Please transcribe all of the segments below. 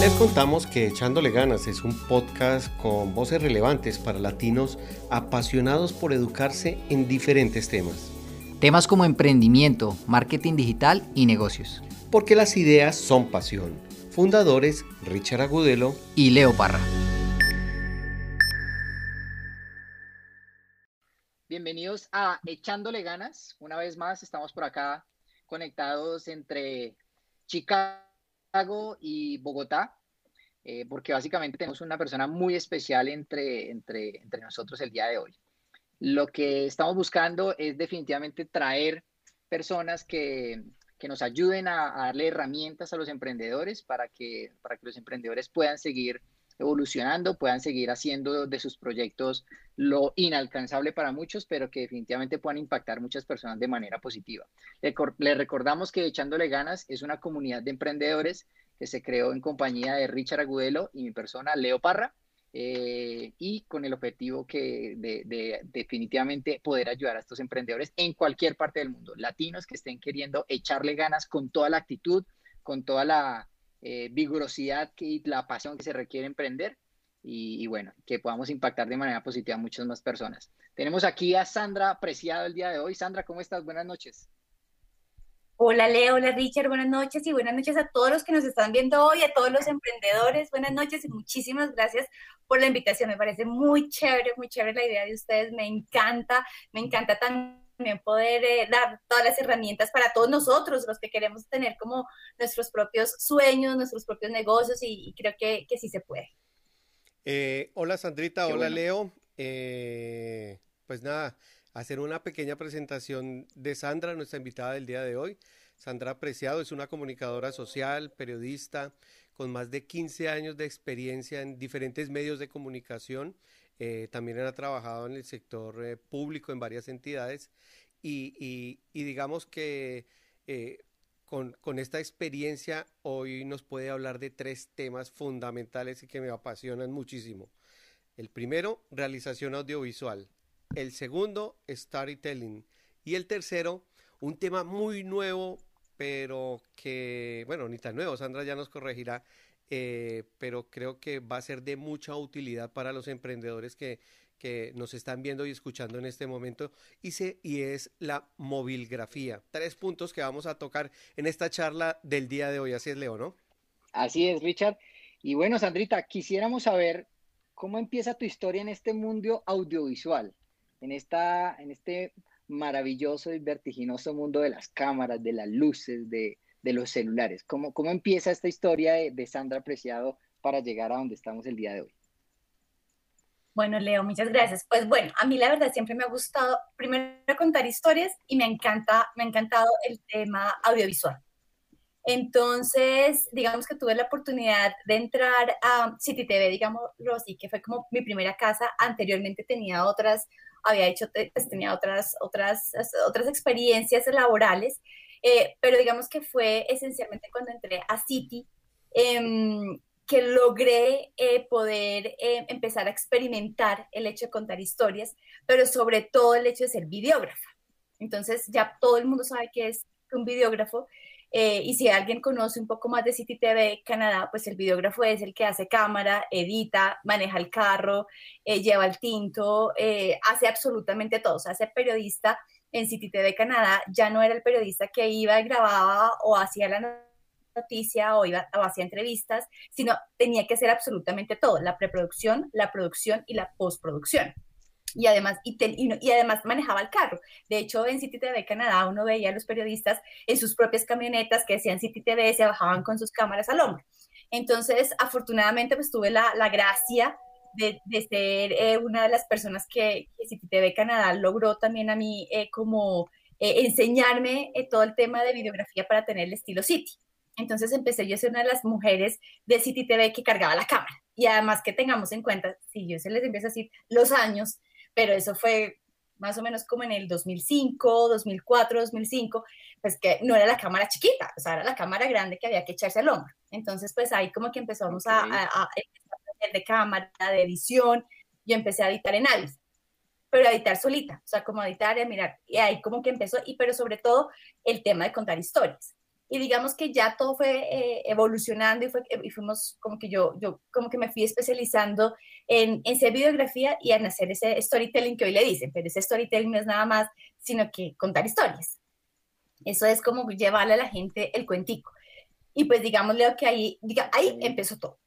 Les contamos que Echándole Ganas es un podcast con voces relevantes para latinos apasionados por educarse en diferentes temas. Temas como emprendimiento, marketing digital y negocios. Porque las ideas son pasión. Fundadores Richard Agudelo y Leo Parra. Bienvenidos a Echándole Ganas. Una vez más estamos por acá conectados entre Chicago y Bogotá, eh, porque básicamente tenemos una persona muy especial entre, entre, entre nosotros el día de hoy. Lo que estamos buscando es definitivamente traer personas que, que nos ayuden a, a, darle herramientas a los emprendedores para que, para que los emprendedores puedan seguir evolucionando, puedan seguir haciendo de sus proyectos lo inalcanzable para muchos, pero que definitivamente puedan impactar muchas personas de manera positiva. Le, le, recordamos que Echándole Ganas es una comunidad de emprendedores que se creó en compañía de Richard Agudelo y mi persona, Leo Parra, eh, y con el objetivo que de, de, definitivamente poder ayudar a estos emprendedores en cualquier parte del mundo, latinos que estén queriendo echarle ganas con toda la actitud, con toda la eh, vigorosidad y la pasión que se requiere emprender y, y, bueno, que podamos impactar de manera positiva a muchas más personas. Tenemos aquí a Sandra Preciado el día de hoy. Sandra, ¿cómo estás? Buenas noches. Hola Leo, hola Richard, buenas noches y buenas noches a todos los que nos están viendo hoy, a todos los emprendedores, buenas noches y muchísimas gracias por la invitación. Me parece muy chévere, muy chévere la idea de ustedes, me encanta, me encanta también poder eh, dar todas las herramientas para todos nosotros, los que queremos tener como nuestros propios sueños, nuestros propios negocios y, y creo que, que, sí se puede. Eh, hola Sandrita, Qué hola bueno. Leo. Eh, pues nada, hacer una pequeña presentación de Sandra, nuestra invitada del día de hoy. Sandra Preciado es una comunicadora social, periodista, con más de 15 años de experiencia en diferentes medios de comunicación. Eh, también ha trabajado en el sector eh, público en varias entidades y, digamos que eh, con, con, esta experiencia hoy nos puede hablar de tres temas fundamentales y que me apasionan muchísimo. El primero, realización audiovisual el segundo, storytelling. Y el tercero, un tema muy nuevo, pero que, bueno, ni tan nuevo, Sandra ya nos corregirá, eh, pero creo que va a ser de mucha utilidad para los emprendedores que, que nos están viendo y escuchando en este momento, y, se, y es la movilgrafía. Tres puntos que vamos a tocar en esta charla del día de hoy. Así es, Leo, ¿no? Así es, Richard. Y bueno, Sandrita, quisiéramos saber cómo empieza tu historia en este mundo audiovisual en, esta, en este maravilloso y vertiginoso mundo de las cámaras, de las luces, de, de los celulares. ¿Cómo, ¿Cómo empieza esta historia de, de Sandra Preciado para llegar a donde estamos el día de hoy? Bueno, Leo, muchas gracias. Pues bueno, a mí la verdad siempre me ha gustado primero contar historias y me encanta, me ha encantado el tema audiovisual. Entonces, digamos que tuve la oportunidad de entrar a City TV, digámoslo así, que fue como mi primera casa. Anteriormente tenía otras, había hecho, pues, tenía otras, otras, otras experiencias laborales, eh, pero digamos que fue esencialmente cuando entré a City eh, que logré eh, poder eh, empezar a experimentar el hecho de contar historias, pero sobre todo el hecho de ser videógrafa. Entonces ya todo el mundo sabe que es un videógrafo eh, y si alguien conoce un poco más de City TV Canadá, pues el videógrafo es el que hace cámara, edita, maneja el carro, eh, lleva el tinto, eh, hace absolutamente todo. O sea, ser periodista en City TV Canadá ya no era el periodista que iba y grababa o hacía la noticia o, iba, o hacía entrevistas, sino tenía que hacer absolutamente todo, la preproducción, la producción y la postproducción y además, y, y, además manejaba el carro. De hecho, en City TV Canadá uno veía a los periodistas en sus propias camionetas que decían City TV, se bajaban con sus cámaras al hombro. Entonces, afortunadamente, pues tuve la, la gracia de, de ser eh, una de las personas que, que, City TV Canadá logró también a mí eh, como eh, enseñarme todo el tema de videografía para tener el estilo City. Entonces empecé yo a ser una de las mujeres de City TV que cargaba la cámara. Y además que tengamos en cuenta, si yo se les empiezo a decir los años, pero eso fue más o menos como en el 2005, 2004, 2005, pues que no era la cámara chiquita, o sea, era la cámara grande que había que echarse al hombro. Entonces, pues ahí como que empezamos okay. a, a, a, aprender de cámara, de edición, yo empecé a editar en Alice, pero a editar solita, o sea, como editar y a mirar, y ahí como que empezó, y pero sobre todo el tema de contar historias. Y digamos que ya todo fue eh, evolucionando y, fue, y fuimos como que yo, yo como que me fui especializando en, en hacer videografía y en hacer ese storytelling que hoy le dicen, pero ese storytelling no es nada más, sino que contar historias. Eso es como llevarle a la gente el cuentico. Y pues digámosle que ahí, diga, ahí empezó todo.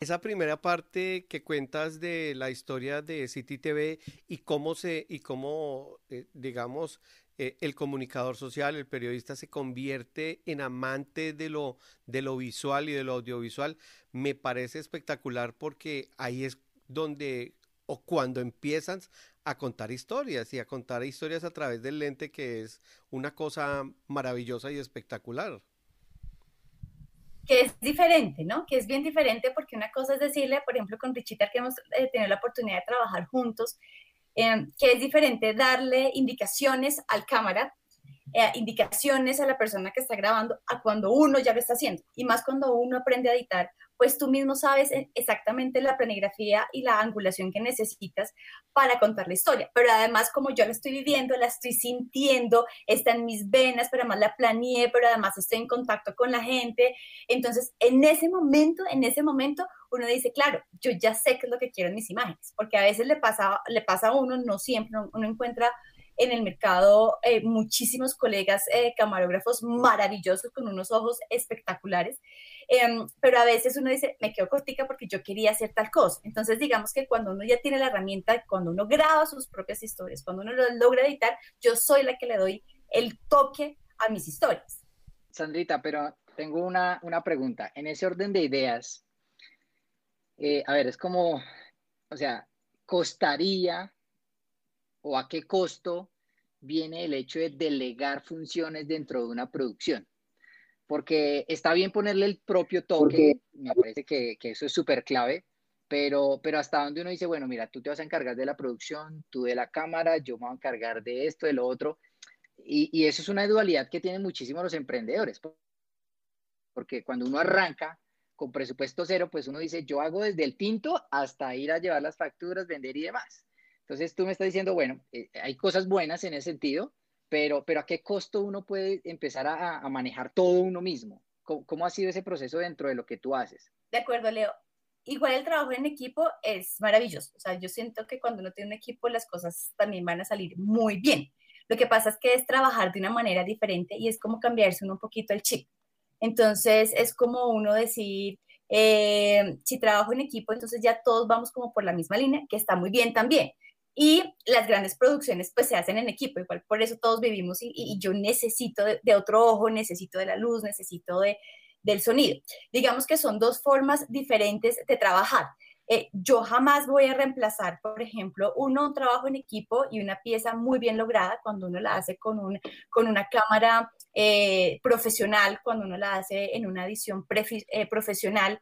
Esa primera parte que cuentas de la historia de City TV y cómo se, y cómo, eh, digamos, eh, el comunicador social, el periodista se convierte en amante de lo, de lo visual y de lo audiovisual, me parece espectacular porque ahí es donde o cuando empiezan a contar historias y a contar historias a través del lente que es una cosa maravillosa y espectacular que es diferente, ¿no? Que es bien diferente porque una cosa es decirle, por ejemplo, con Richita, que hemos eh, tenido la oportunidad de trabajar juntos, eh, que es diferente darle indicaciones al cámara, eh, indicaciones a la persona que está grabando, a cuando uno ya lo está haciendo. Y más cuando uno aprende a editar pues tú mismo sabes eh, exactamente la planigrafía y la angulación que necesitas para contar la historia. Pero además, como yo la estoy viviendo, la estoy sintiendo, está en mis venas, pero además la planeé, pero además estoy en contacto con la gente. Entonces, en ese momento, en ese momento, uno dice, claro, yo ya sé qué es lo que quiero en mis imágenes, porque a veces le pasa, le pasa a uno, no siempre, uno encuentra en el mercado eh, muchísimos colegas eh, camarógrafos maravillosos con unos ojos espectaculares, em, pero a veces uno dice, me quedo cortica porque yo quería hacer tal cosa. Entonces, digamos que cuando uno ya tiene la herramienta, cuando uno graba sus propias historias, cuando uno lo logra editar, yo soy la que le doy el toque a mis historias. Sandrita, pero tengo una, una pregunta. En ese orden de ideas, eh, a ver, es como, o sea, costaría o a qué costo viene el hecho de delegar funciones dentro de una producción. Porque está bien ponerle el propio toque, me parece que, eso es súper clave, pero, pero hasta donde uno dice, bueno, mira, tú te vas a encargar de la producción, tú de la cámara, yo me voy a encargar de esto, de lo otro. Y, y eso es una dualidad que tienen muchísimos los emprendedores. Porque cuando uno arranca con presupuesto cero, pues uno dice, yo hago desde el tinto hasta ir a llevar las facturas, vender y demás. Entonces tú me estás diciendo, bueno, eh, hay cosas buenas en ese sentido, pero, pero ¿a qué costo uno puede empezar a, manejar todo uno mismo? ¿Cómo, ha sido ese proceso dentro de lo que tú haces? De acuerdo, Leo. Igual el trabajo en equipo es maravilloso. O sea, yo siento que cuando uno tiene un equipo las cosas también van a salir muy bien. Lo que pasa es que es trabajar de una manera diferente y es como cambiarse uno un poquito el chip. Entonces es como uno decir, eh, si trabajo en equipo, entonces ya todos vamos como por la misma línea, que está muy bien también. Y las grandes producciones pues se hacen en equipo, igual por eso todos vivimos y, yo necesito de, otro ojo, necesito de la luz, necesito de, del sonido. Digamos que son dos formas diferentes de trabajar. Eh, yo jamás voy a reemplazar, por ejemplo, uno, un trabajo en equipo y una pieza muy bien lograda cuando uno la hace con, un, con una cámara eh, profesional, cuando uno la hace en una edición eh, profesional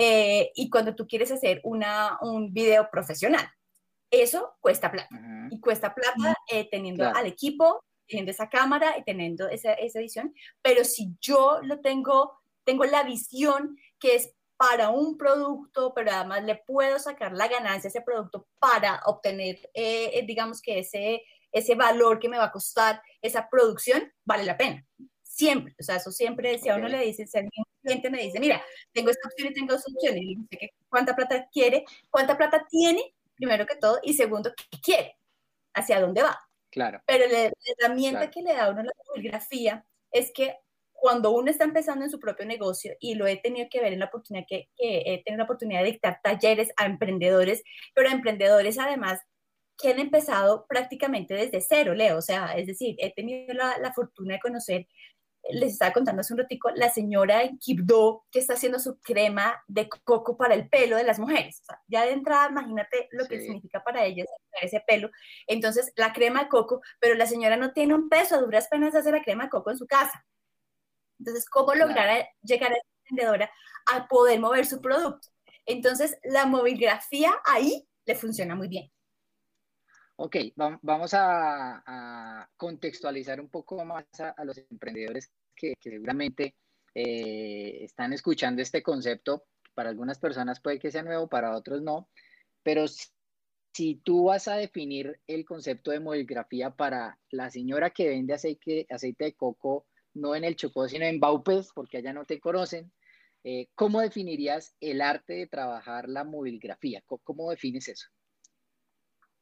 y cuando tú quieres hacer una, un video profesional. Eso cuesta plata. Y cuesta plata eh, teniendo al equipo, teniendo esa cámara y teniendo esa, esa, edición. Pero si yo lo tengo, tengo la visión que es para un producto, pero además le puedo sacar la ganancia a ese producto para obtener, eh, eh, digamos que ese, ese valor que me va a costar esa producción, vale la pena. Siempre, o sea, eso siempre, si a uno le dice, si un cliente me dice, mira, tengo esta opción y tengo esta opción, y dice, ¿cuánta plata quiere? ¿Cuánta plata tiene? Primero que todo, y segundo, ¿qué quiere? ¿Hacia dónde va? Claro. Pero la, herramienta que le da a uno la fotografía es que cuando uno está empezando en su propio negocio, y lo he tenido que ver en la oportunidad que, he tenido la oportunidad de dictar talleres a emprendedores, pero a emprendedores además que han empezado prácticamente desde cero, Leo. O sea, es decir, he tenido la, la fortuna de conocer les estaba contando hace un ratico, la señora en Kibdo que está haciendo su crema de coco para el pelo de las mujeres. ya de entrada, imagínate lo que significa para ellas ese pelo. Entonces, la crema de coco, pero la señora no tiene un peso, a duras penas hace la crema de coco en su casa. Entonces, ¿cómo lograr llegar a esa emprendedora a poder mover su producto? Entonces, la movilgrafía ahí le funciona muy bien. Ok, vamos a, contextualizar un poco más a, los emprendedores que, seguramente eh, están escuchando este concepto, para algunas personas puede que sea nuevo, para otros no, pero si, tú vas a definir el concepto de movilgrafía para la señora que vende aceite, de coco, no en el Chocó, sino en Baupes, porque allá no te conocen, eh, ¿cómo definirías el arte de trabajar la movilgrafía? ¿Cómo, defines eso?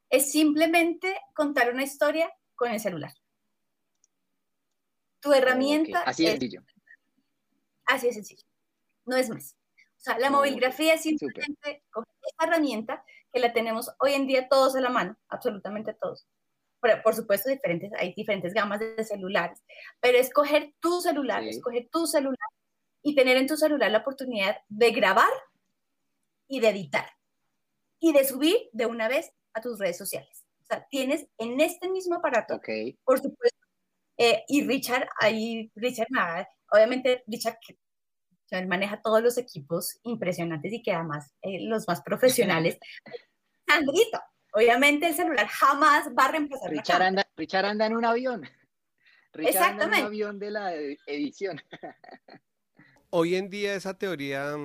Es simplemente contar una historia con el celular. Tu herramienta. Así de sencillo. Así de sencillo. No es más. O sea, la movilgrafía es simplemente esta herramienta que la tenemos hoy en día todos a la mano, absolutamente todos. Por, por supuesto, diferentes, hay diferentes gamas de celulares, pero escoger tu celular, escoger tu celular y tener en tu celular la oportunidad de grabar y de editar y de subir de una vez a tus redes sociales. O sea, tienes en este mismo aparato, por supuesto, eh, y Richard, ahí, Richard, nada, obviamente Richard él maneja todos los equipos impresionantes y que además eh, los más profesionales. Sandrito, obviamente el celular jamás va a reemplazar Richard anda, Richard anda en un avión. Richard Exactamente. anda en un avión de la edición. Hoy en día esa teoría,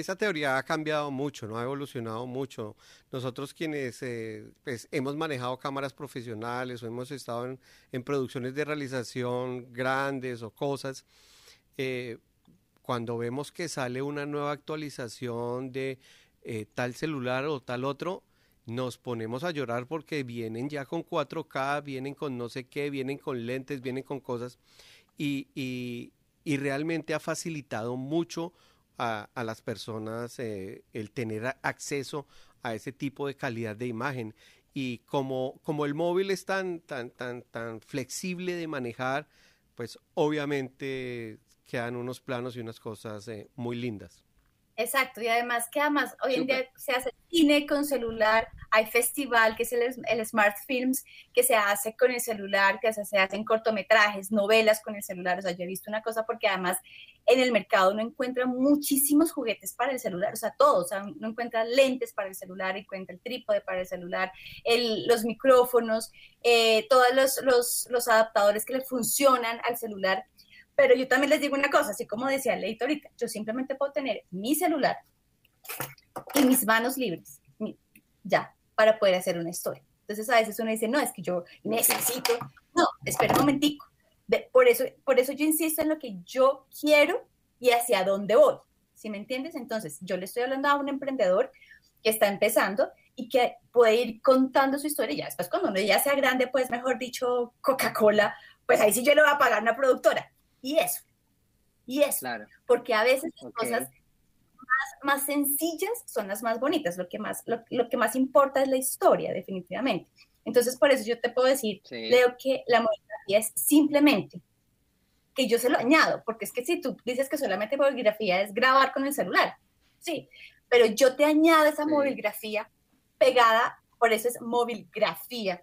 esa teoría ha cambiado mucho, ¿no? Ha evolucionado mucho. Nosotros quienes eh, pues, hemos manejado cámaras profesionales o hemos estado en, en producciones de realización grandes o cosas, eh, cuando vemos que sale una nueva actualización de eh, tal celular o tal otro, nos ponemos a llorar porque vienen ya con 4K, vienen con no sé qué, vienen con lentes, vienen con cosas y, y, realmente ha facilitado mucho a, las personas eh, el tener acceso a ese tipo de calidad de imagen. Y como, como el móvil es tan, tan, tan, tan flexible de manejar, pues obviamente quedan unos planos y unas cosas eh, muy lindas. Exacto, y además que además hoy en día se hace cine con celular, hay festival que es el, Smart Films, que se hace con el celular, que se, se, hacen cortometrajes, novelas con el celular, o sea, yo he visto una cosa porque además en el mercado uno encuentra muchísimos juguetes para el celular, o sea, todos, o sea, uno encuentra lentes para el celular, encuentra el trípode para el celular, el, los micrófonos, eh, todos los, los, los adaptadores que le funcionan al celular pero yo también les digo una cosa, así como decía Leito ahorita, yo simplemente puedo tener mi celular y mis manos libres, ya, para poder hacer una historia. Entonces a veces uno dice, no, es que yo necesito, no, espera un momentico. por, eso, por eso yo insisto en lo que yo quiero y hacia dónde voy. ¿Sí me entiendes? Entonces, yo le estoy hablando a un emprendedor que está empezando y que puede ir contando su historia. Ya después, cuando uno ya sea grande, pues mejor dicho, Coca-Cola, pues ahí sí yo le voy a pagar una productora y eso, y eso, porque a veces las cosas más, sencillas son las más bonitas, lo que más, lo, que más importa es la historia, definitivamente. Entonces, por eso yo te puedo decir, creo que la movilografía es simplemente que yo se lo añado, porque es que si tú dices que solamente movilografía es grabar con el celular, sí, pero yo te añado esa movilografía pegada, por eso es movilografía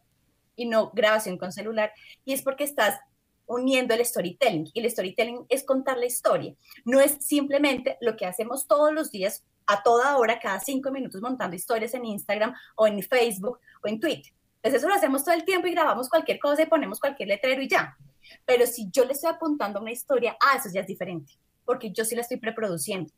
y no grabación con celular, y es porque estás uniendo el storytelling. Y el storytelling es contar la historia. No es simplemente lo que hacemos todos los días, a toda hora, cada cinco minutos, montando historias en Instagram o en Facebook o en Twitter. Entonces eso lo hacemos todo el tiempo y grabamos cualquier cosa y ponemos cualquier letrero y ya. Pero si yo le estoy apuntando a una historia, ah, eso ya es diferente, porque yo sí la estoy preproduciendo,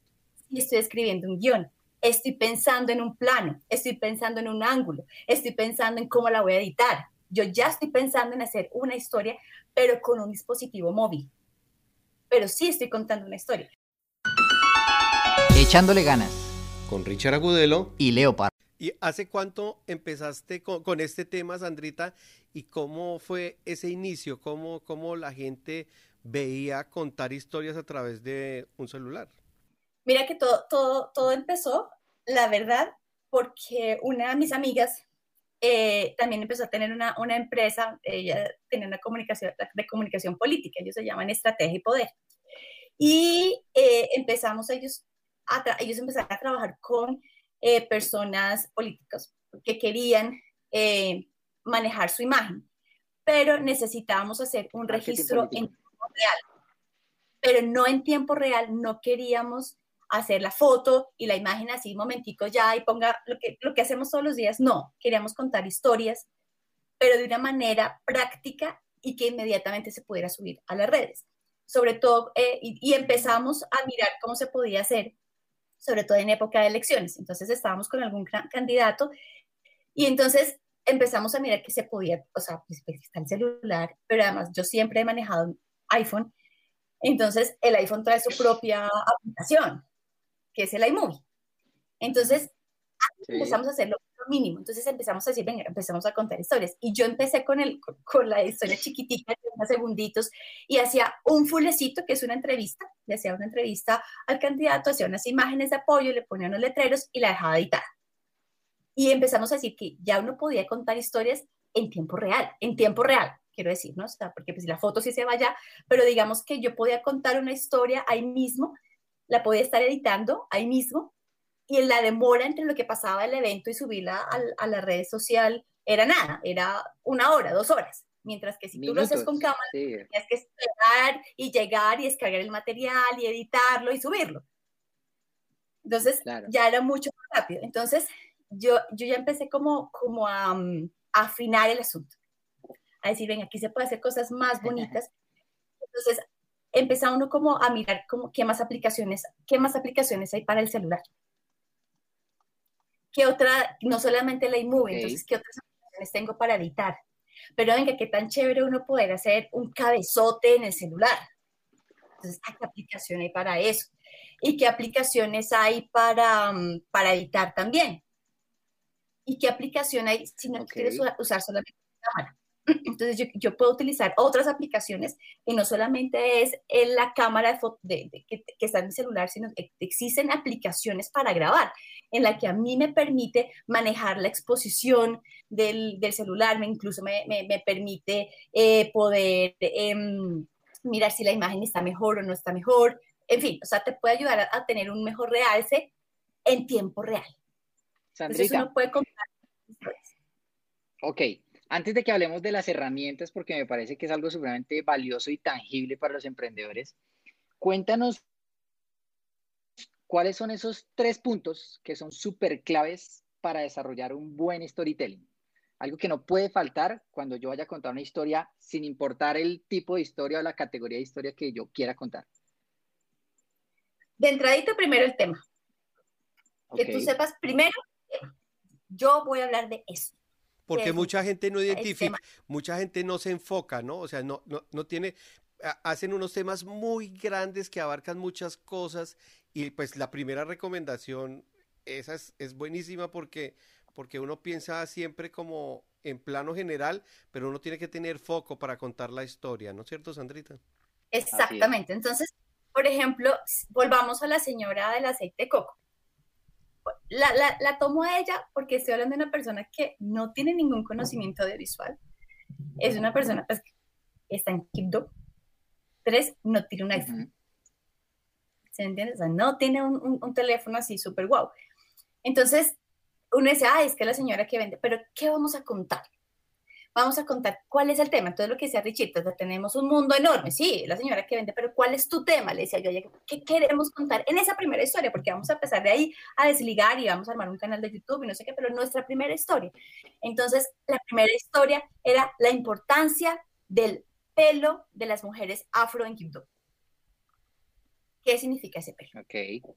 y estoy escribiendo un guion, estoy pensando en un plano, estoy pensando en un ángulo, estoy pensando en cómo la voy a editar. Yo ya estoy pensando en hacer una historia pero con un dispositivo móvil. Pero sí estoy contando una historia. Echándole ganas. Con Richard Agudelo y Leopard. ¿Y hace cuánto empezaste con, este tema, Sandrita? ¿Y cómo fue ese inicio? ¿Cómo, ¿Cómo la gente veía contar historias a través de un celular? Mira que todo, todo, todo empezó, la verdad, porque una de mis amigas eh, también empezó a tener una, una, empresa, ella tenía una comunicación de comunicación política, ellos se llaman Estrategia y Poder. Y eh, empezamos ellos a, ellos empezaron a trabajar con eh, personas políticas que querían manejar su imagen, pero necesitábamos hacer un registro en tiempo real. Pero no en tiempo real, no queríamos hacer la foto y la imagen así un momentico ya y ponga lo que, lo que hacemos todos los días. No, queríamos contar historias, pero de una manera práctica y que inmediatamente se pudiera subir a las redes. sobre todo, eh, y, empezamos a mirar cómo se podía hacer, sobre todo en época de elecciones. Entonces estábamos con algún candidato y entonces empezamos a mirar que se podía, o sea, pues, pues, está el celular, pero además yo siempre he manejado un iPhone, entonces el iPhone trae su propia aplicación, que es el iMovie. Entonces empezamos a hacerlo mínimo. Entonces empezamos a decir, venga, empezamos a contar historias. Y yo empecé con, el, con la historia chiquitita, de unos segunditos, y hacía un fulecito, que es una entrevista, le hacía una entrevista al candidato, hacía unas imágenes de apoyo, le ponía unos letreros y la dejaba editada. Y empezamos a decir que ya uno podía contar historias en tiempo real, en tiempo real, quiero decir, ¿no? O sea, porque pues la foto sí se vaya, pero digamos que yo podía contar una historia ahí mismo, la podía estar editando ahí mismo, y la demora entre lo que pasaba el evento y subirla a, la red social era nada, era una hora, dos horas. Mientras que si tú lo haces con cámara, tienes que esperar y llegar y descargar el material y editarlo y subirlo. Entonces, ya era mucho más rápido. Entonces, yo, yo ya empecé como, como a, mm, afinar el asunto. A decir, ven, aquí se puede hacer cosas más bonitas. Entonces, empezó uno como a mirar como, qué más aplicaciones, qué más aplicaciones hay para el celular. ¿Qué otra, no solamente la iMovie, entonces, qué otras aplicaciones tengo para editar? Pero venga, qué tan chévere uno poder hacer un cabezote en el celular. Entonces, ¿qué aplicación hay para eso? ¿Y qué aplicaciones hay para, mm, para editar también? ¿Y qué aplicación hay si no quieres usar solamente la cámara? Entonces yo, yo, puedo utilizar otras aplicaciones y no solamente es en la cámara de, de, que, que, está en mi celular, sino que existen aplicaciones para grabar en la que a mí me permite manejar la exposición del, del celular, me incluso me, me, me permite eh, poder em, mirar si la imagen está mejor o no está mejor. En fin, o sea, te puede ayudar a, a tener un mejor realce en tiempo real. Entonces uno puede comprar. Ok, antes de que hablemos de las herramientas, porque me parece que es algo supremamente valioso y tangible para los emprendedores, cuéntanos cuáles son esos tres puntos que son súper claves para desarrollar un buen storytelling. Algo que no puede faltar cuando yo vaya a contar una historia, sin importar el tipo de historia o la categoría de historia que yo quiera contar. De entradita, primero el tema. Que tú sepas primero, yo voy a hablar de eso porque mucha gente no identifica, mucha gente no se enfoca, ¿no? O sea, no, no, tiene, hacen unos temas muy grandes que abarcan muchas cosas y pues la primera recomendación, esa es, buenísima porque, porque uno piensa siempre como en plano general, pero uno tiene que tener foco para contar la historia, ¿no es cierto, Sandrita? Exactamente. Entonces, por ejemplo, volvamos a la señora del aceite de coco la, la, la, tomo a ella porque estoy hablando de una persona que no tiene ningún conocimiento audiovisual. Es una persona pues, que está en Kipdo. Tres, no tiene un iPhone. ¿Se entiende? O sea, no tiene un, un, teléfono así súper guau. Entonces, uno dice, ah, es que la señora que vende, pero ¿qué vamos a contar? Vamos a contar cuál es el tema. Entonces, lo que decía Richito, tenemos un mundo enorme, sí, la señora que vende, pero ¿cuál es tu tema? Le decía yo, ¿qué queremos contar en esa primera historia? Porque vamos a empezar de ahí a desligar y vamos a armar un canal de YouTube y no sé qué, pero nuestra primera historia. Entonces, la primera historia era la importancia del pelo de las mujeres afro en YouTube. ¿Qué significa ese pelo? Ok.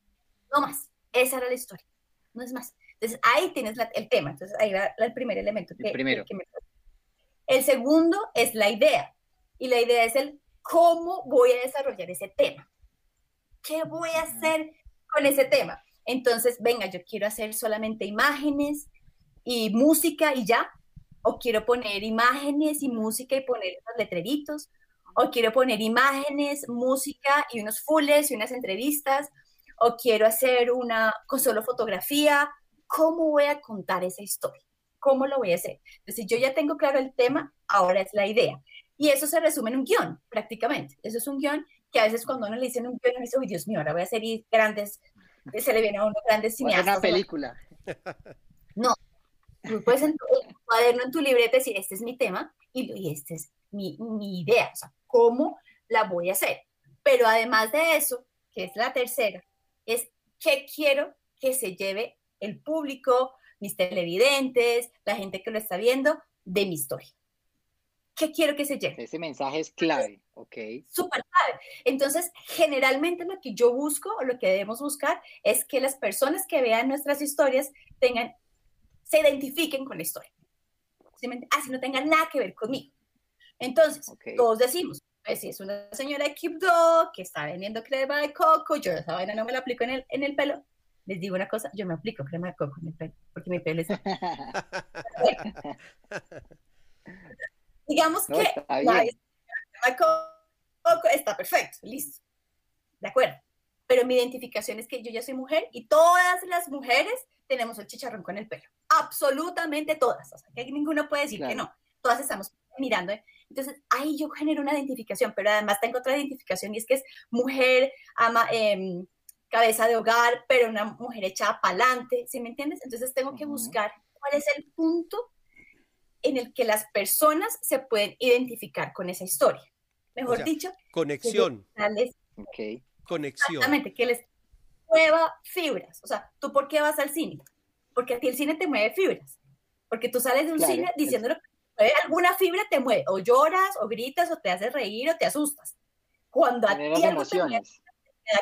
No más. Esa era la historia. No es más. Entonces, ahí tienes el tema. Entonces, ahí va el primer elemento. Que, primero. Que me el segundo es la idea. Y la idea es el cómo voy a desarrollar ese tema. ¿Qué voy a hacer con ese tema? Entonces, venga, yo quiero hacer solamente imágenes y música y ya. O quiero poner imágenes y música y poner los letreritos. O quiero poner imágenes, música y unos fulles y unas entrevistas. O quiero hacer una con solo fotografía. ¿Cómo voy a contar esa historia? ¿Cómo lo voy a hacer? Entonces, yo ya tengo claro el tema, ahora es la idea. Y eso se resume en un guion, prácticamente. Eso es un guion que a veces cuando uno le dicen un guion, uno dice, uy, Dios mío, ahora voy a hacer grandes, se le viene a uno grandes cineastas. una película. No, tú puedes en tu cuaderno, en tu libreta decir, este es mi tema y, y esta es mi, mi idea, o sea, cómo la voy a hacer. Pero además de eso, que es la tercera, es qué quiero que se lleve el público, mis televidentes, la gente que lo está viendo, de mi historia. ¿qué quiero que se lleve? Ese mensaje es clave, ok. Súper clave. Entonces, generalmente lo que yo busco o lo que debemos buscar es que las personas que vean nuestras historias tengan, se identifiquen con la historia. Así no tengan nada que ver conmigo. Entonces, todos decimos, pues si es una señora de Kipdo que está vendiendo crema de coco, yo esa vaina no me la aplico en el, en el pelo, les digo una cosa, yo me aplico crema de coco en el pelo, porque mi pelo es... Digamos que la crema de coco está perfecto, listo, de acuerdo. Pero mi identificación es que yo ya soy mujer y todas las mujeres tenemos el chicharrón con el pelo. Absolutamente todas. O sea, que ninguno puede decir que no. Todas estamos mirando. Entonces, ahí yo genero una identificación, pero además tengo otra identificación y es que es mujer, ama, eh, cabeza de hogar, pero una mujer echada para adelante, ¿sí me entiendes? Entonces tengo que buscar cuál es el punto en el que las personas se pueden identificar con esa historia. Mejor dicho, conexión. okay. Conexión. Exactamente, que les mueva fibras. O sea, ¿tú por qué vas al cine? Porque a ti el cine te mueve fibras. Porque tú sales de un cine diciendo que alguna fibra te mueve, o lloras, o gritas, o te haces reír, o te asustas. Cuando a ti algo te mueve,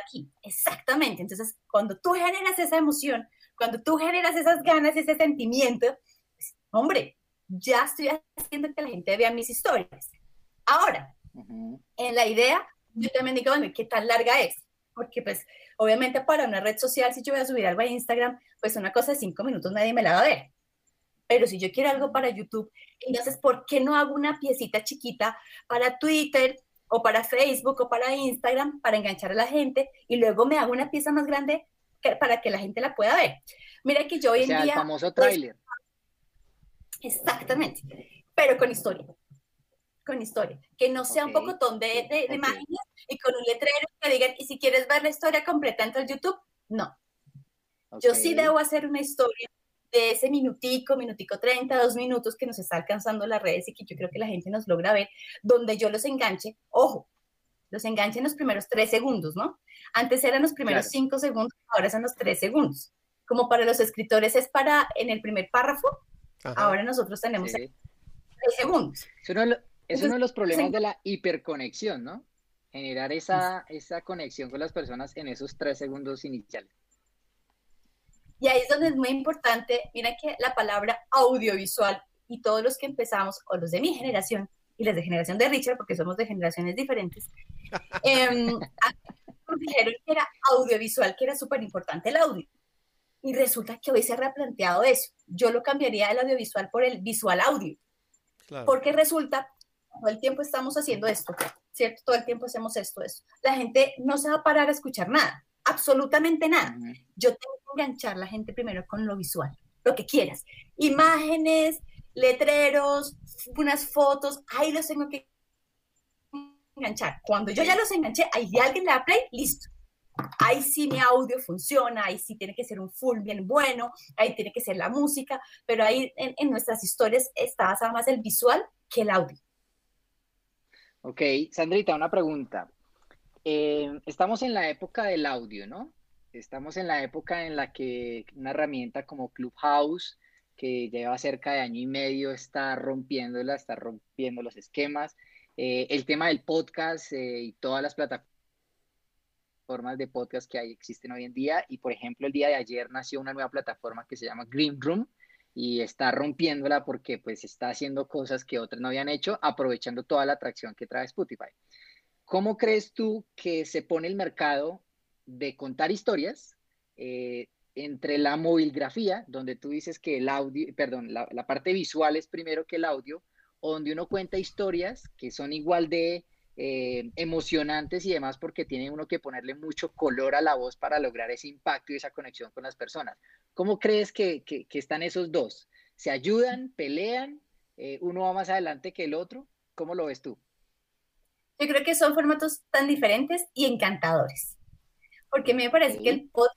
aquí. Exactamente. Entonces, cuando tú generas esa emoción, cuando tú generas esas ganas, ese sentimiento, pues, hombre, ya estoy haciendo que la gente vea mis historias. Ahora, en la idea, yo también digo, bueno, ¿qué tan larga es? Porque pues, obviamente para una red social, si yo voy a subir algo a Instagram, pues una cosa de cinco minutos nadie me la va a ver. Pero si yo quiero algo para YouTube, entonces, ¿por qué no hago una piecita chiquita para Twitter, o para Facebook o para Instagram para enganchar a la gente y luego me hago una pieza más grande para que la gente la pueda ver. Mira que yo hoy en día... El famoso tráiler. Exactamente, pero con historia. Con historia. Que no sea un poco de, de, de imágenes y con un letrero que digan, y si quieres ver la historia completa en el YouTube, no. Yo sí debo hacer una historia de ese minutico, minutico 30, dos minutos que nos está alcanzando las redes y que yo creo que la gente nos logra ver, donde yo los enganche, ojo, los enganche en los primeros tres segundos, ¿no? Antes eran los primeros cinco segundos, ahora son los tres segundos. Como para los escritores es para en el primer párrafo, ahora nosotros tenemos tres segundos. Es uno, de los problemas de la hiperconexión, ¿no? Generar esa, esa conexión con las personas en esos tres segundos iniciales. Y ahí es donde es muy importante, mira que la palabra audiovisual y todos los que empezamos, o los de mi generación y los de generación de Richard, porque somos de generaciones diferentes, eh, dijeron que era audiovisual, que era súper importante el audio. Y resulta que hoy se ha replanteado eso. Yo lo cambiaría el audiovisual por el visual audio. Porque resulta, todo el tiempo estamos haciendo esto, ¿cierto? Todo el tiempo hacemos esto, esto. La gente no se va a parar a escuchar nada absolutamente nada. Yo tengo enganchar la gente primero con lo visual, lo que quieras. Imágenes, letreros, unas fotos, ahí los tengo que enganchar. Cuando yo ya los enganché, ahí alguien le da play, listo. Ahí sí mi audio funciona, ahí sí tiene que ser un full bien bueno, ahí tiene que ser la música, pero ahí en, en nuestras historias está basado más el visual que el audio. Ok, Sandrita, una pregunta. Eh, estamos en la época del audio, ¿no? Estamos en la época en la que una herramienta como Clubhouse, que lleva cerca de año y medio, está rompiéndola, está rompiendo los esquemas. Eh, el tema del podcast eh, y todas las plataformas de podcast que hay, existen hoy en día. Y por ejemplo, el día de ayer nació una nueva plataforma que se llama Green Room y está rompiéndola porque pues está haciendo cosas que otras no habían hecho, aprovechando toda la atracción que trae Spotify. ¿Cómo crees tú que se pone el mercado de contar historias eh, entre la movilgrafía, donde tú dices que el audio, perdón, la, parte visual es primero que el audio, donde uno cuenta historias que son igual de eh, emocionantes y demás porque tiene uno que ponerle mucho color a la voz para lograr ese impacto y esa conexión con las personas. ¿Cómo crees que, están esos dos? ¿Se ayudan, pelean? Eh, ¿Uno va más adelante que el otro? ¿Cómo lo ves tú? Yo creo que son formatos tan diferentes y encantadores, porque me parece que el podcast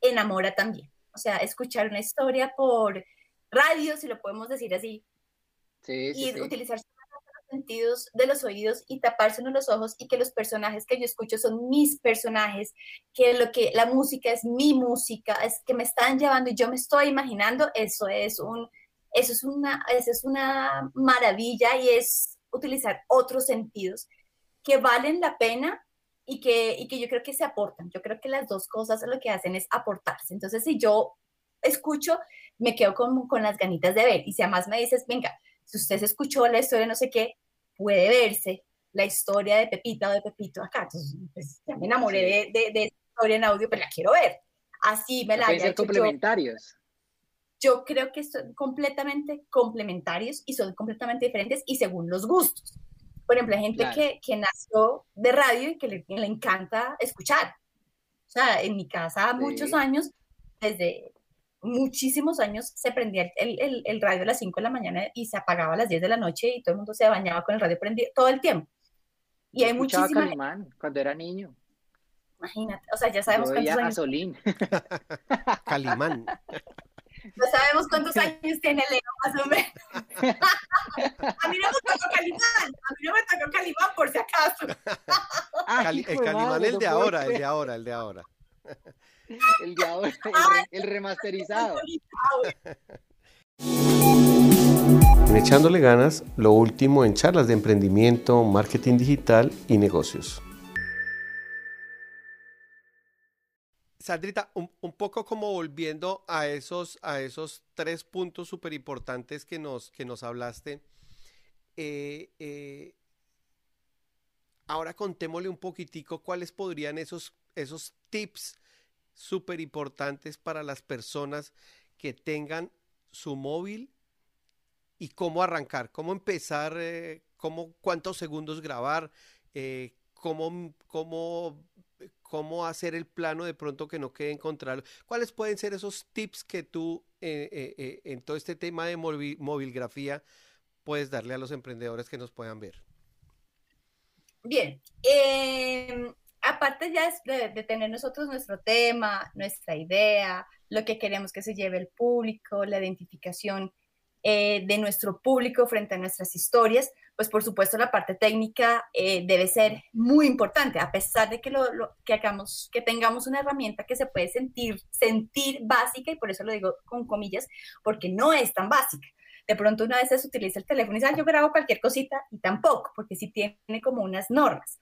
enamora también. O sea, escuchar una historia por radio, si lo podemos decir así, y utilizar los sentidos de los oídos y taparse los ojos y que los personajes que yo escucho son mis personajes, que lo que la música es mi música, es que me están llevando y yo me estoy imaginando, eso es un eso es una, eso es una maravilla y es utilizar otros sentidos que valen la pena y que, y que yo creo que se aportan. Yo creo que las dos cosas lo que hacen es aportarse. Entonces, si yo escucho, me quedo con, con las ganitas de ver. Y si además me dices, venga, si usted se escuchó la historia, no sé qué, puede verse la historia de Pepita o de Pepito acá. Entonces, pues, ya me enamoré de, de, de, esa historia en audio, pero la quiero ver. Así me la ser complementarios. Yo, yo creo que son completamente complementarios y son completamente diferentes y según los gustos. Por ejemplo, hay gente claro. que, que, nació de radio y que le, le, encanta escuchar. O sea, en mi casa sí. muchos años, desde muchísimos años, se prendía el, el, el, radio a las 5 de la mañana y se apagaba a las 10 de la noche y todo el mundo se bañaba con el radio prendido todo el tiempo. Y Yo hay muchísimas... Calimán cuando era niño. Imagínate, o sea, ya sabemos Yo cuántos años... a Solín. Calimán. Ya sabemos cuántos años tiene Leo, más o menos. a mí no me tocó Calimán, a mí no me tocó Calimán por si acaso. Cali el Calimán, el de ahora, el de ahora, el de ahora. El de ahora, el, re el remasterizado. En Echándole Ganas, lo último en charlas de emprendimiento, marketing digital y negocios. Sandrita, un, poco como volviendo a esos, a esos tres puntos súper importantes que nos, que nos hablaste. Eh, eh, ahora contémosle un poquitico cuáles podrían esos, esos tips súper importantes para las personas que tengan su móvil y cómo arrancar, cómo empezar, eh, cómo, cuántos segundos grabar, cómo, cómo cómo hacer el plano de pronto que no quede encontrarlo. ¿Cuáles pueden ser esos tips que tú eh, eh, eh, en todo este tema de móvil, movilgrafía puedes darle a los emprendedores que nos puedan ver? Bien, eh, aparte ya de, tener nosotros nuestro tema, nuestra idea, lo que queremos que se lleve el público, la identificación de nuestro público frente a nuestras historias, pues por supuesto la parte técnica eh, debe ser muy importante, a pesar de que, lo, lo, que, hagamos, que tengamos una herramienta que se puede sentir, sentir básica, y por eso lo digo con comillas, porque no es tan básica. De pronto una vez se utiliza el teléfono y dice, yo grabo cualquier cosita, y tampoco, porque sí tiene como unas normas.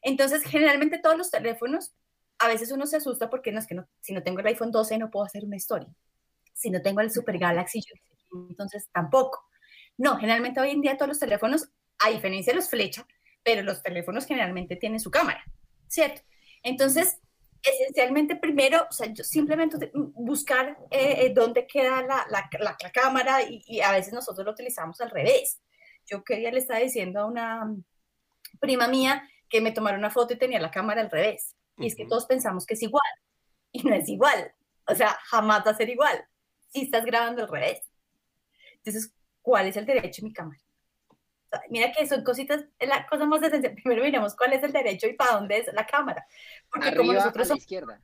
Entonces, generalmente todos los teléfonos, a veces uno se asusta porque no es que no, si no tengo el iPhone 12 no puedo hacer una historia. Si no tengo el Super Galaxy, yo entonces tampoco. No, generalmente hoy en día todos los teléfonos, a diferencia de los flecha, pero los teléfonos generalmente tienen su cámara, ¿cierto? Entonces, esencialmente primero, o sea, yo simplemente buscar eh, eh, dónde queda la, la, la, la cámara y, y, a veces nosotros lo utilizamos al revés. Yo quería le estaba diciendo a una prima mía que me tomara una foto y tenía la cámara al revés. Y uh -huh. es que todos pensamos que es igual y no es igual. O sea, jamás va a ser igual si estás grabando al revés. Entonces, ¿cuál es el derecho de mi cámara? Mira que son cositas, la cosa más esencial. Primero miremos cuál es el derecho y para dónde es la cámara. Porque Arriba, como nosotros a la izquierda.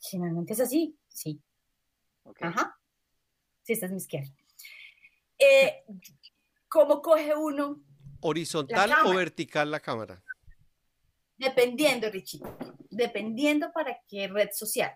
Generalmente es así, sí. Okay. Ajá. Sí, esta es mi izquierda. Eh, ¿Cómo coge uno? ¿Horizontal o vertical la cámara? Dependiendo, Richie. Dependiendo para qué red social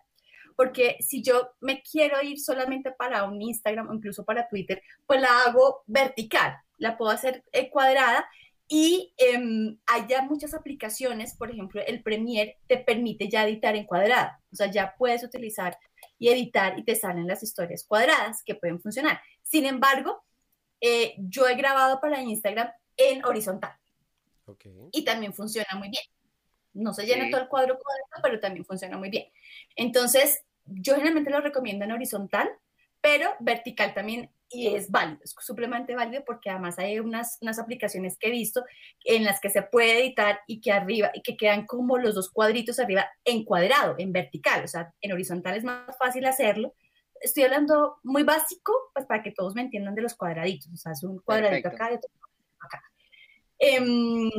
porque si yo me quiero ir solamente para un Instagram o incluso para Twitter, pues la hago vertical, la puedo hacer eh, cuadrada y eh, hay ya muchas aplicaciones, por ejemplo, el Premiere te permite ya editar en cuadrada, o sea, ya puedes utilizar y editar y te salen las historias cuadradas que pueden funcionar. Sin embargo, eh, yo he grabado para Instagram en horizontal okay. y también funciona muy bien. No se llena sí. todo el cuadro cuadrado, pero también funciona muy bien. Entonces, yo generalmente lo recomiendo en horizontal, pero vertical también y es válido, es supremamente válido porque además hay unas, unas aplicaciones que he visto en las que se puede editar y que arriba, y que quedan como los dos cuadritos arriba en cuadrado, en vertical, o sea, en horizontal es más fácil hacerlo. Estoy hablando muy básico, pues para que todos me entiendan de los cuadraditos, o sea, es un cuadradito Perfecto. acá y otro acá. Eh,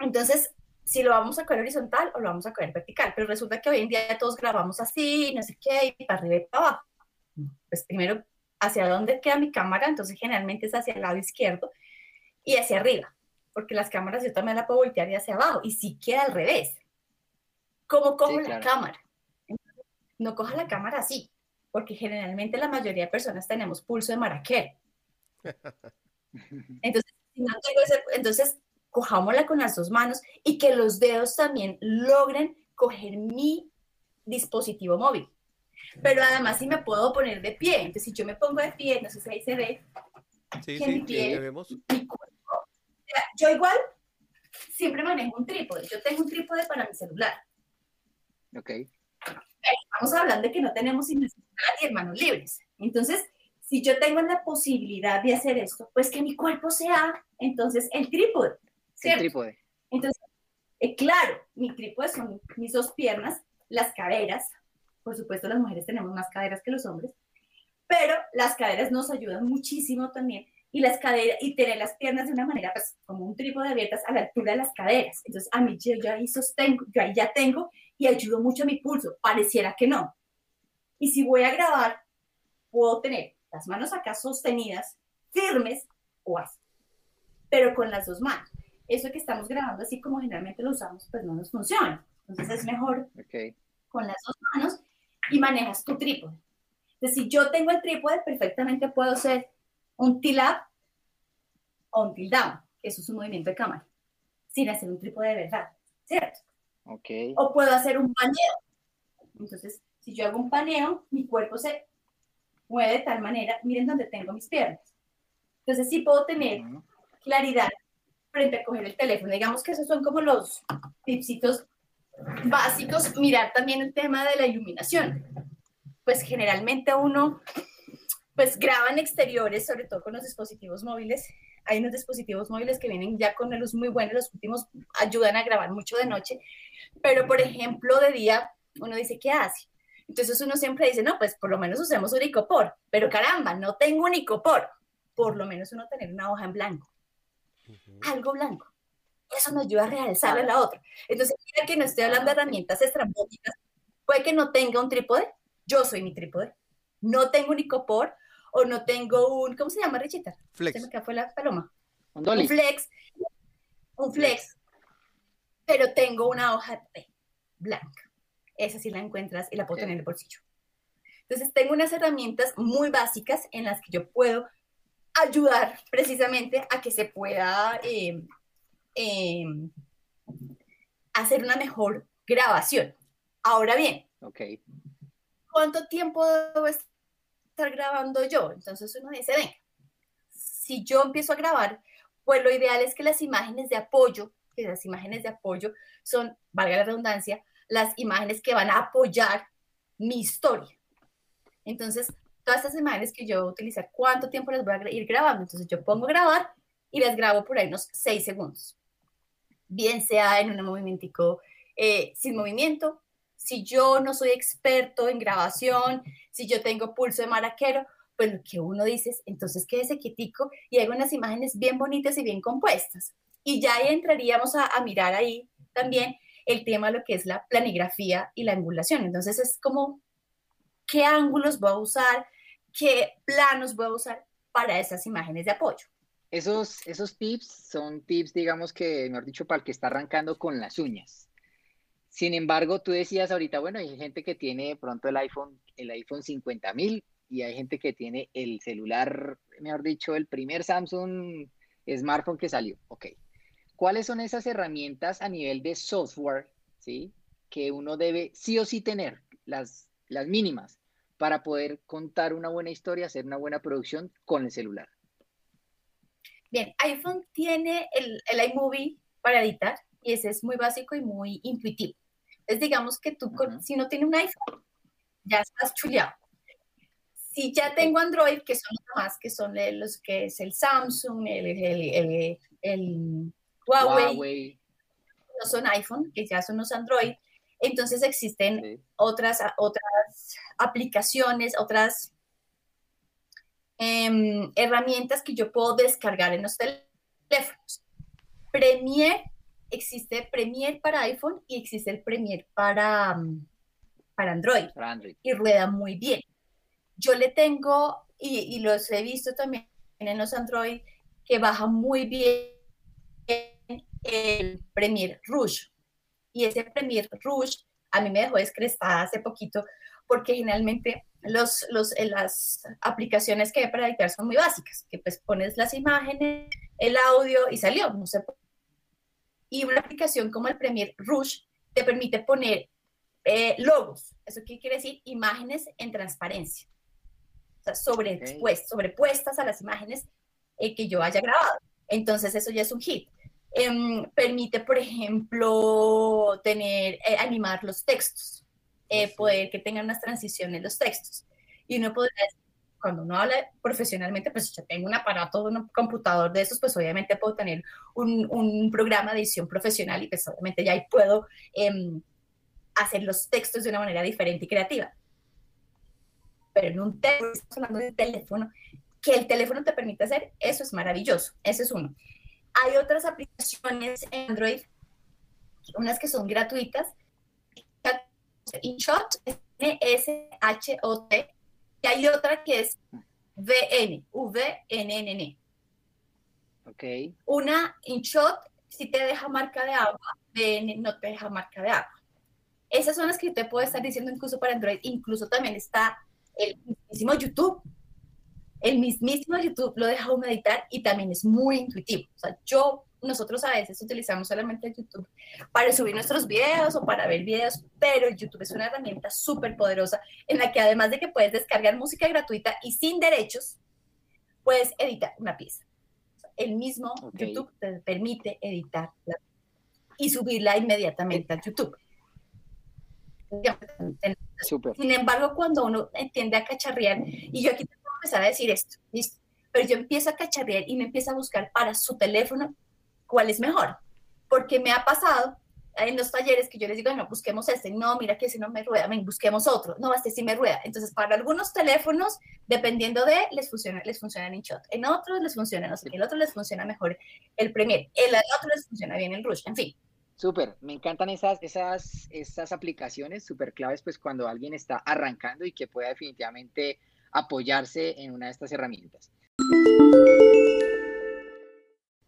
entonces, si lo vamos a coger horizontal o lo vamos a coger vertical, pero resulta que hoy en día todos grabamos así, no sé qué, y para arriba y para abajo. Pues primero, ¿hacia dónde queda mi cámara? Entonces generalmente es hacia el lado izquierdo y hacia arriba, porque las cámaras yo también la puedo voltear y hacia abajo, y si queda al revés. ¿Cómo cojo sí, claro. la cámara? No coja la cámara así, porque generalmente la mayoría de personas tenemos pulso de maraquero. Entonces, entonces, cojámosla con las dos manos y que los dedos también logren coger mi dispositivo móvil. Pero además si me puedo poner de pie, entonces si yo me pongo de pie, no sé si ahí se ve, sí, sí, pie, vemos. yo igual siempre manejo un trípode, yo tengo un trípode para mi celular. Ok. Estamos hablando de que no tenemos y hermanos libres. Entonces, si yo tengo la posibilidad de hacer esto, pues que mi cuerpo sea entonces el trípode. El trípode. Entonces, eh, claro, mi trípode son mis dos piernas, las caderas, por supuesto las mujeres tenemos más caderas que los hombres, pero las caderas nos ayudan muchísimo también y las caderas y tener las piernas de una manera pues como un trípode abiertas a la altura de las caderas. Entonces a mí yo, ahí sostengo, yo ahí ya tengo y ayudo mucho a mi pulso, pareciera que no. Y si voy a grabar, puedo tener las manos acá sostenidas, firmes o así, pero con las dos manos. Eso que estamos grabando así como generalmente lo usamos, pues no nos funciona. Entonces es mejor con las dos manos y manejas tu trípode. Entonces, si yo tengo el trípode, perfectamente puedo hacer un tilt up o un tilt down, que eso es un movimiento de cámara, sin hacer un trípode de verdad, ¿cierto? Okay. O puedo hacer un paneo. Entonces, si yo hago un paneo, mi cuerpo se mueve de tal manera, miren dónde tengo mis piernas. Entonces, sí puedo tener claridad frente a coger el teléfono. Digamos que esos son como los tipsitos básicos, mirar también el tema de la iluminación. Pues generalmente uno pues graba en exteriores, sobre todo con los dispositivos móviles. Hay unos dispositivos móviles que vienen ya con luz muy buena, los últimos ayudan a grabar mucho de noche, pero por ejemplo de día uno dice, ¿qué hace? Entonces uno siempre dice, no, pues por lo menos usemos un icopor, pero caramba, no tengo un icopor, por lo menos uno tener una hoja en blanco, algo blanco eso me ayuda a realzar a la otra. Entonces, mira que no estoy hablando de herramientas estrambóticas, puede que no tenga un trípode, yo soy mi trípode, no tengo un icopor o no tengo un, ¿cómo se llama, Richita? Flex. Se me fue la paloma. Un, un flex, un flex, pero tengo una hoja blanca. Esa sí la encuentras y la puedo tener en el bolsillo. Entonces, tengo unas herramientas muy básicas en las que yo puedo ayudar precisamente a que se pueda eh, Em, hacer una mejor grabación. Ahora bien, okay. ¿cuánto tiempo debo estar grabando yo? Entonces uno dice, venga, si yo empiezo a grabar, pues lo ideal es que las imágenes de apoyo, que las imágenes de apoyo son, valga la redundancia, las imágenes que van a apoyar mi historia. Entonces, todas estas imágenes que yo voy a utilizar, ¿cuánto tiempo las voy a ir grabando? Entonces yo pongo grabar y las grabo por ahí unos 6 segundos bien sea en un movimiento eh, sin movimiento. Si yo no soy experto en grabación, si yo tengo pulso de maraquero, pues lo que uno dice es, entonces quédese quietico y haga unas imágenes bien bonitas y bien compuestas. Y ya entraríamos a, a mirar ahí también el tema de lo que es la planigrafía y la angulación. Entonces es como, ¿qué ángulos voy a usar? ¿Qué planos voy a usar para esas imágenes de apoyo? Esos, esos tips son tips, digamos que, mejor dicho, para el que está arrancando con las uñas. Sin embargo, tú decías ahorita, bueno, hay gente que tiene pronto el iPhone, el iPhone 50.000 y hay gente que tiene el celular, mejor dicho, el primer Samsung smartphone que salió. Ok. ¿Cuáles son esas herramientas a nivel de software, sí, que uno debe sí o sí tener, las, las mínimas, para poder contar una buena historia, hacer una buena producción con el celular? Bien, iPhone tiene el, el iMovie para editar y ese es muy básico y muy intuitivo. Entonces, digamos que tú, si no tienes un iPhone, ya estás chuleado. Si ya tengo Android, que son los más, que son los que es el Samsung, el, el, el, Huawei, no son iPhone, que ya son los Android, entonces existen otras, otras aplicaciones, otras Em, herramientas que yo puedo descargar en los teléfonos. Premiere, existe Premiere para iPhone y existe el Premiere para, mm, para, Android, Y rueda muy bien. Yo le tengo, y, los he visto también en los Android, que baja muy bien el Premiere Rouge. Y ese Premiere Rouge a mí me dejó descrestada hace poquito porque generalmente los, los, eh, las aplicaciones que hay para editar son muy básicas, que pues pones las imágenes, el audio y salió, no sé. Y una aplicación como el Premiere Rush te permite poner eh, logos. ¿Eso qué quiere decir? Imágenes en transparencia. O sea, sobrepuestas a las imágenes eh, que yo haya grabado. Entonces eso ya es un hit. Em, permite, por ejemplo, tener, animar los textos eh, poder que tengan unas transiciones los textos. Y uno podría cuando uno habla profesionalmente, pues yo tengo un aparato, un computador de esos, pues obviamente puedo tener un, un programa de edición profesional y pues obviamente ya ahí puedo em, hacer los textos de una manera diferente y creativa. Pero en un teléfono, hablando de teléfono, que el teléfono te permite hacer, eso es maravilloso, ese es uno. Hay otras aplicaciones en Android, unas que son gratuitas, InShot, N-S-H-O-T, y hay otra que es VN, V-N-N-N. Ok. Una InShot si te deja marca de agua, VN no te deja marca de agua. Esas son las que te puedo estar diciendo incluso para Android, incluso también está el mismísimo YouTube. El mismísimo YouTube lo deja uno editar y también es muy intuitivo. O sea, yo nosotros a veces utilizamos solamente YouTube para subir nuestros videos o para ver videos, pero YouTube es una herramienta súper poderosa en la que además de que puedes descargar música gratuita y sin derechos, puedes editar una pieza. El mismo YouTube te permite editar y subirla inmediatamente a YouTube. Sin embargo, cuando uno entiende a cacharrear, y yo aquí tengo que empezar a decir esto, ¿listo? pero yo empiezo a cacharrear y me empiezo a buscar para su teléfono cuál es mejor. Porque me ha pasado en los talleres que yo les digo, no, busquemos este, no, mira que ese no me rueda, ven, busquemos otro, no, este sí me rueda. Entonces, para algunos teléfonos, dependiendo de, les funciona, les funciona el InShot, en otros les funciona, no sé, en el otro les funciona mejor el Premiere, el otro les funciona bien el Rush, en fin. Súper, me encantan esas, esas, esas aplicaciones súper claves, pues cuando alguien está arrancando y que pueda definitivamente apoyarse en una de estas herramientas.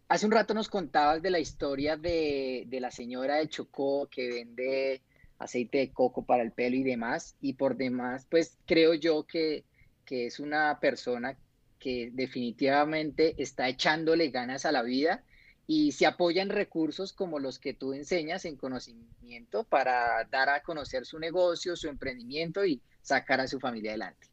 Hace un rato nos contabas de la historia de, la señora de Chocó que vende aceite de coco para el pelo y demás. Y por demás, pues creo yo que, que es una persona que definitivamente está echándole ganas a la vida y se apoya en recursos como los que tú enseñas en conocimiento para dar a conocer su negocio, su emprendimiento y sacar a su familia adelante.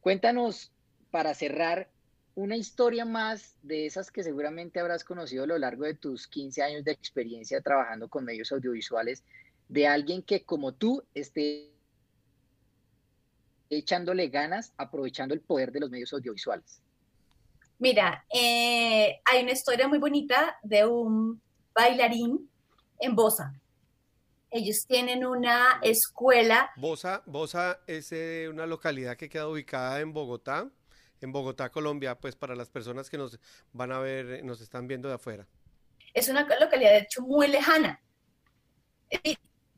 Cuéntanos, para cerrar, una historia más de esas que seguramente habrás conocido a lo largo de tus 15 años de experiencia trabajando con medios audiovisuales, de alguien que como tú esté echándole ganas, aprovechando el poder de los medios audiovisuales. Mira, eh, hay una historia muy bonita de un bailarín en Bosa. Ellos tienen una escuela. Bosa, Bosa es eh, una localidad que queda ubicada en Bogotá en Bogotá, Colombia, pues para las personas que nos van a ver, eh, nos están viendo de afuera? Es una localidad de hecho muy lejana.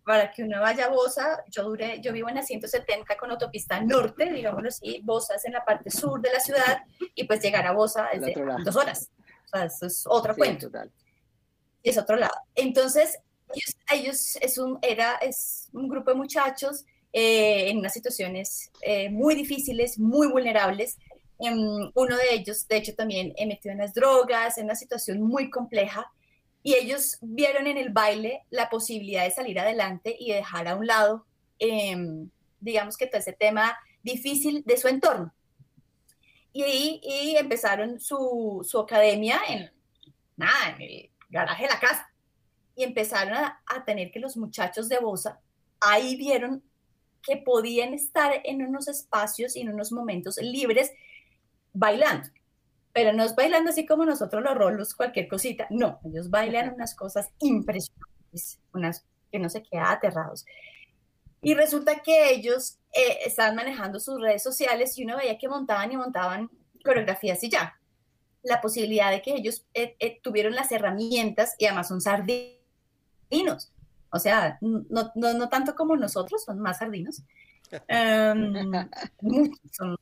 para que uno vaya a Bosa, yo duré, yo vivo en la 170 con autopista norte, digámoslo así, Bosa es en la parte sur de la ciudad y pues llegar a Bosa es de dos horas. O sea, eso es otro cuento. Es otro lado. Entonces, ellos, es un, era, es un grupo de muchachos eh, en unas situaciones eh, muy difíciles, muy vulnerables, Em, uno de ellos, de hecho, también metido en las drogas, en una situación muy compleja, y ellos vieron en el baile la posibilidad de salir adelante y dejar a un lado, em, digamos que todo ese tema difícil de su entorno. Y, y empezaron su, su, academia en, nada, en el garaje de la casa. Y empezaron a, a tener que los muchachos de Bosa, ahí vieron que podían estar en unos espacios y en unos momentos libres bailando. Pero no es bailando así como nosotros los rolos, cualquier cosita. No, ellos bailan unas cosas impresionantes, unas que no se quedan aterrados. Y resulta que ellos eh, estaban manejando sus redes sociales y uno veía que montaban y montaban coreografías y ya. La posibilidad de que ellos eh, eh, tuvieron las herramientas y además son sardinos. O sea, no, no, no tanto como nosotros, son más sardinos. Um, son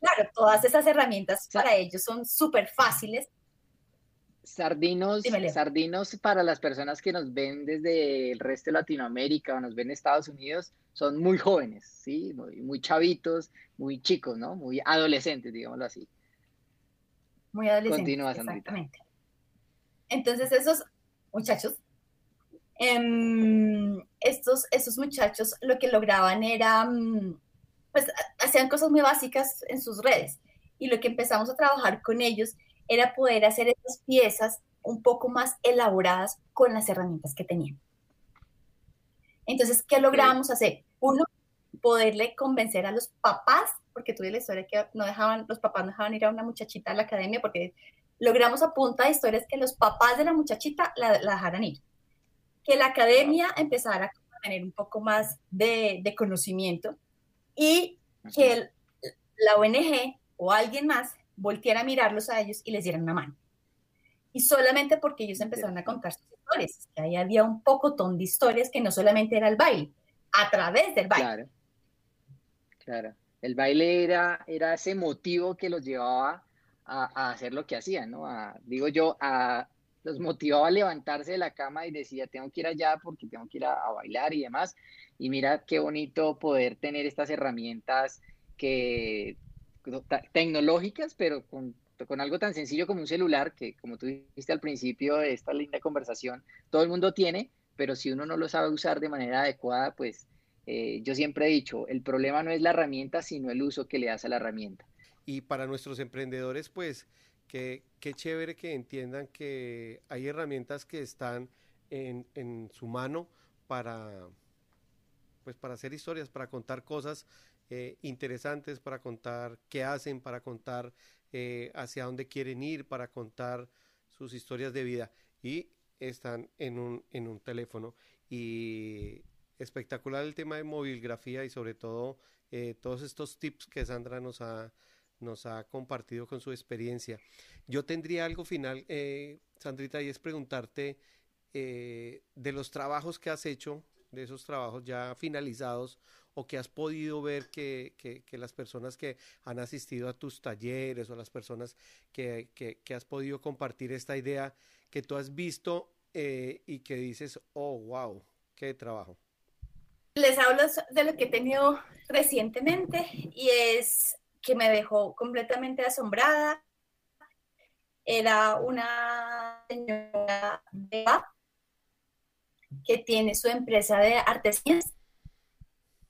Claro, todas esas herramientas para ellos son súper fáciles. Sardinos, sardinos para las personas que nos ven desde el resto de Latinoamérica o nos ven en Estados Unidos son muy jóvenes, ¿sí? Muy, chavitos, muy chicos, ¿no? Muy adolescentes, digámoslo así. Muy adolescentes. Continúa, exactamente. Entonces, esos muchachos, em, estos, estos muchachos lo que lograban era, mm, pues, hacían cosas muy básicas en sus redes. Y lo que empezamos a trabajar con ellos era poder hacer estas piezas un poco más elaboradas con las herramientas que tenían. Entonces, ¿qué logramos hacer? Uno, poderle convencer a los papás, porque tuve la historia que no dejaban, los papás no dejaban ir a una muchachita a la academia, porque logramos a punta de historias que los papás de la muchachita la, dejaran ir. Que la academia empezara a tener un poco más de, de conocimiento y que la ONG o alguien más volteara a mirarlos a ellos y les dieran una mano. Y solamente porque ellos empezaron a contar sus historias, que ahí había un pocotón de historias que no solamente era el baile, a través del baile. Claro, claro. El baile era, era ese motivo que los llevaba a, hacer lo que hacían, ¿no? digo yo, a, los motivaba a levantarse de la cama y decía, tengo que ir allá porque tengo que ir a bailar y demás. Y mira qué bonito poder tener estas herramientas que tecnológicas, pero con, algo tan sencillo como un celular, que como tú dijiste al principio de esta linda conversación, todo el mundo tiene, pero si uno no lo sabe usar de manera adecuada, pues eh, yo siempre he dicho, el problema no es la herramienta, sino el uso que le das a la herramienta. Y para nuestros emprendedores, pues, qué chévere que entiendan que hay herramientas que están en, en su mano para, pues, para hacer historias, para contar cosas eh, interesantes para contar qué hacen, para contar eh, hacia dónde quieren ir, para contar sus historias de vida. Y están en un, en un teléfono. Y espectacular el tema de movilgrafía y sobre todo eh, todos estos tips que Sandra nos ha, nos ha compartido con su experiencia. Yo tendría algo final, Sandrita, y es preguntarte de los trabajos que has hecho, de esos trabajos ya finalizados, o que has podido ver que, las personas que han asistido a tus talleres o las personas que, has podido compartir esta idea que tú has visto eh, y que dices, oh, wow, qué trabajo? Les hablo de lo que he tenido recientemente y es que me dejó completamente asombrada. Era una señora que tiene su empresa de artesanías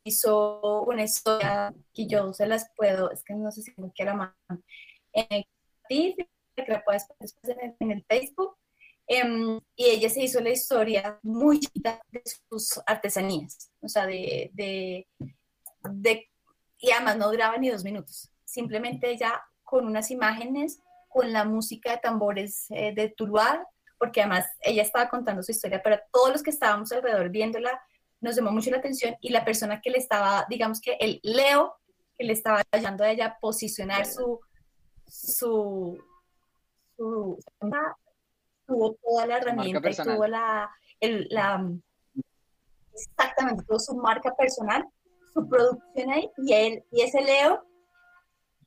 hizo una historia que yo se las puedo, es que no sé si me quiera más, en el, que la puedes en el Facebook. Em, y ella se hizo la historia muy chiquita de sus artesanías, o sea, de, de, de, y además no duraba ni dos minutos, simplemente ella con unas imágenes, con la música de tambores eh, de Tuluar, porque además ella estaba contando su historia, pero todos los que estábamos alrededor viéndola, nos llamó mucho la atención y la persona que le estaba, digamos que el Leo, que le estaba ayudando a ella posicionar su, su, su, tuvo toda la herramienta y tuvo la, el, la, exactamente, tuvo su marca personal, su producción ahí, y él, y ese Leo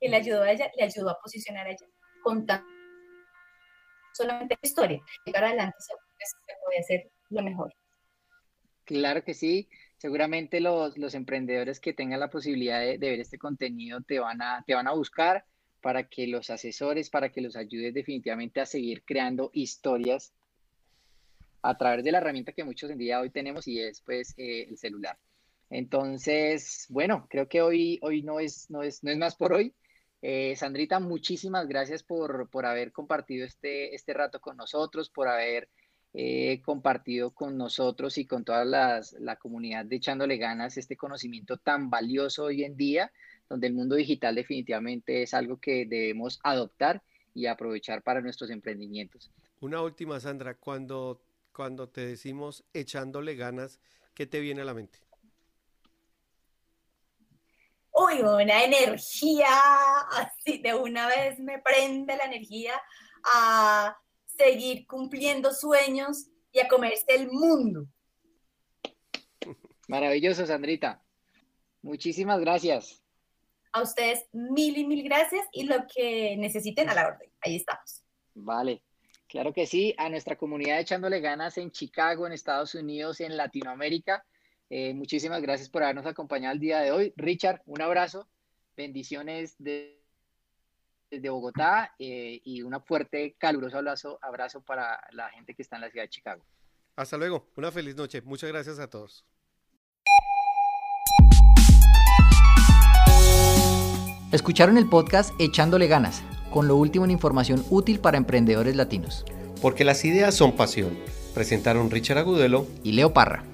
que le ayudó a ella, le ayudó a posicionar a ella, contando solamente la historia, llegar adelante se, se puede hacer lo mejor. Claro que sí. Seguramente los, emprendedores que tengan la posibilidad de, ver este contenido te van, a, te van a buscar para que los asesores, para que los ayudes definitivamente a seguir creando historias a través de la herramienta que muchos en día hoy tenemos y es pues eh, el celular. Entonces, bueno, creo que hoy, hoy no, es, no, es, no es más por hoy. Eh, Sandrita, muchísimas gracias por, por haber compartido este, este rato con nosotros, por haber eh, compartido con nosotros y con toda la comunidad de Echándole Ganas este conocimiento tan valioso hoy en día, donde el mundo digital definitivamente es algo que debemos adoptar y aprovechar para nuestros emprendimientos. Una última, Sandra, cuando, cuando te decimos echándole ganas, ¿qué te viene a la mente? Uy, una energía, así de una vez me prende la energía a seguir cumpliendo sueños y a comerse el mundo. Maravilloso, Sandrita. Muchísimas gracias. A ustedes mil y mil gracias y lo que necesiten a la orden. Ahí estamos. Vale. Claro que sí, a nuestra comunidad echándole ganas en Chicago, en Estados Unidos, en Latinoamérica. Eh, muchísimas gracias por habernos acompañado el día de hoy. Richard, un abrazo, bendiciones desde Bogotá eh, y un fuerte, caluroso abrazo, abrazo para la gente que está en la ciudad de Chicago. Hasta luego, una feliz noche. Muchas gracias a todos. Escucharon el podcast Echándole ganas, con lo último en información útil para emprendedores latinos. Porque las ideas son pasión. Presentaron Richard Agudelo y Leo Parra.